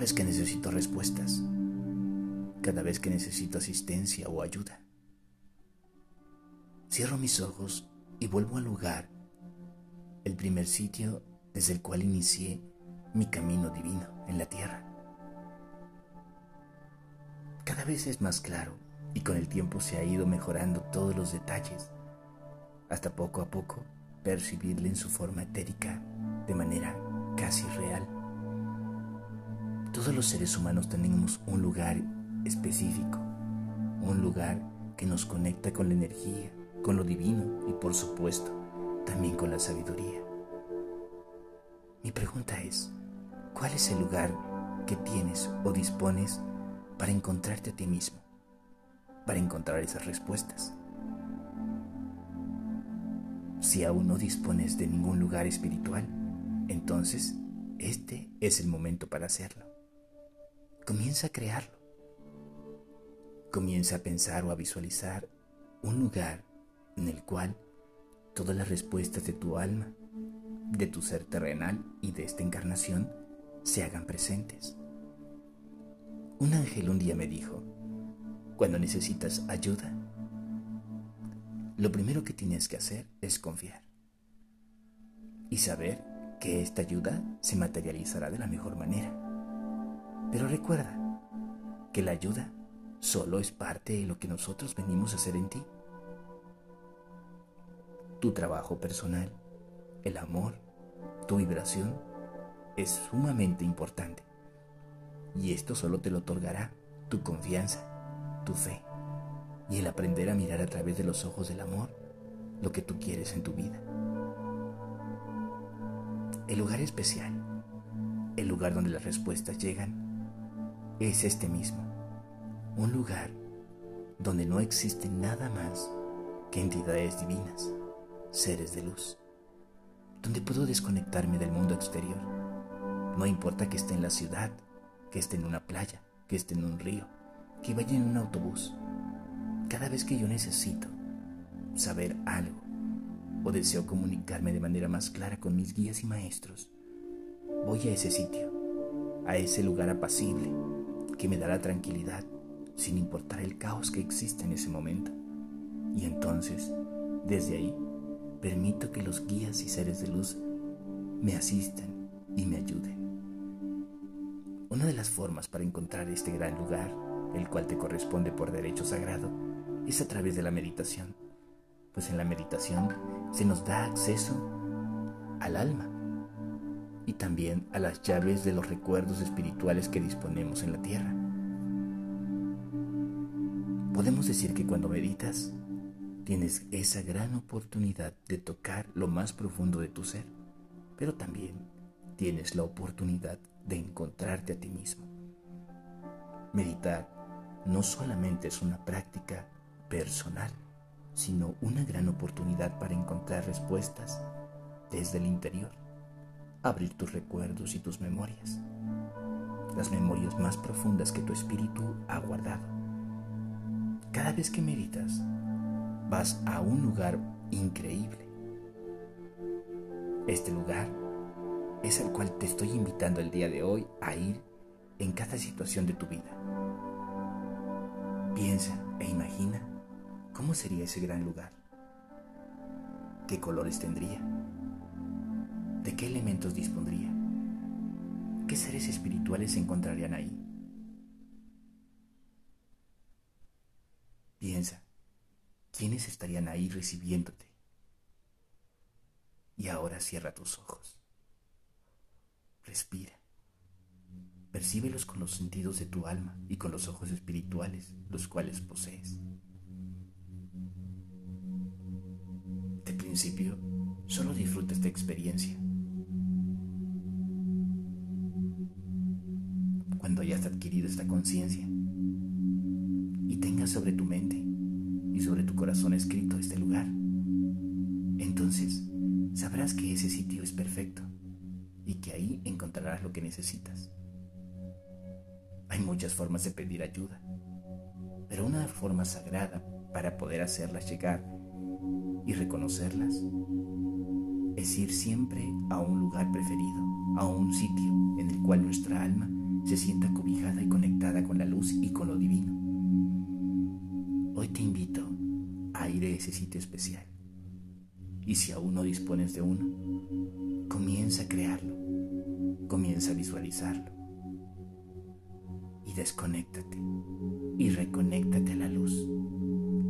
vez que necesito respuestas, cada vez que necesito asistencia o ayuda. Cierro mis ojos y vuelvo al lugar, el primer sitio desde el cual inicié mi camino divino en la tierra. Cada vez es más claro y con el tiempo se ha ido mejorando todos los detalles, hasta poco a poco percibirle en su forma etérica de manera casi real. Todos los seres humanos tenemos un lugar específico, un lugar que nos conecta con la energía, con lo divino y por supuesto también con la sabiduría. Mi pregunta es, ¿cuál es el lugar que tienes o dispones para encontrarte a ti mismo, para encontrar esas respuestas? Si aún no dispones de ningún lugar espiritual, entonces este es el momento para hacerlo. Comienza a crearlo. Comienza a pensar o a visualizar un lugar en el cual todas las respuestas de tu alma, de tu ser terrenal y de esta encarnación se hagan presentes. Un ángel un día me dijo, cuando necesitas ayuda, lo primero que tienes que hacer es confiar y saber que esta ayuda se materializará de la mejor manera. Pero recuerda que la ayuda solo es parte de lo que nosotros venimos a hacer en ti. Tu trabajo personal, el amor, tu vibración es sumamente importante. Y esto solo te lo otorgará tu confianza, tu fe y el aprender a mirar a través de los ojos del amor lo que tú quieres en tu vida. El lugar especial, el lugar donde las respuestas llegan, es este mismo. Un lugar donde no existe nada más que entidades divinas seres de luz, donde puedo desconectarme del mundo exterior. No importa que esté en la ciudad, que esté en una playa, que esté en un río, que vaya en un autobús. Cada vez que yo necesito saber algo o deseo comunicarme de manera más clara con mis guías y maestros, voy a ese sitio, a ese lugar apacible que me dará tranquilidad sin importar el caos que exista en ese momento. Y entonces, desde ahí, permito que los guías y seres de luz me asistan y me ayuden. Una de las formas para encontrar este gran lugar, el cual te corresponde por derecho sagrado, es a través de la meditación, pues en la meditación se nos da acceso al alma y también a las llaves de los recuerdos espirituales que disponemos en la tierra. Podemos decir que cuando meditas, tienes esa gran oportunidad de tocar lo más profundo de tu ser, pero también tienes la oportunidad de encontrarte a ti mismo. Meditar no solamente es una práctica personal, sino una gran oportunidad para encontrar respuestas desde el interior, abrir tus recuerdos y tus memorias, las memorias más profundas que tu espíritu ha guardado. Cada vez que meditas, vas a un lugar increíble. Este lugar es el cual te estoy invitando el día de hoy a ir en cada situación de tu vida. Piensa e imagina cómo sería ese gran lugar. ¿Qué colores tendría? ¿De qué elementos dispondría? ¿Qué seres espirituales se encontrarían ahí? Piensa ¿quiénes estarían ahí recibiéndote? Y ahora cierra tus ojos. Respira. Percíbelos con los sentidos de tu alma y con los ojos espirituales, los cuales posees. De principio, solo disfruta esta experiencia. Cuando hayas adquirido esta conciencia y tengas sobre tu mente sobre tu corazón escrito este lugar. Entonces sabrás que ese sitio es perfecto y que ahí encontrarás lo que necesitas. Hay muchas formas de pedir ayuda, pero una forma sagrada para poder hacerlas llegar y reconocerlas es ir siempre a un lugar preferido, a un sitio en el cual nuestra alma se sienta cobijada y conectada con la luz y con lo divino. Hoy te invito a ir a ese sitio especial. Y si aún no dispones de uno, comienza a crearlo, comienza a visualizarlo. Y desconéctate y reconéctate a la luz.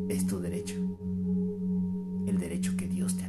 Es tu derecho, el derecho que Dios te ha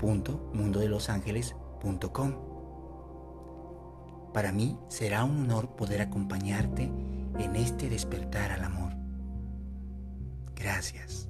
www.mundodelosangeles.com. Para mí será un honor poder acompañarte en este despertar al amor. Gracias.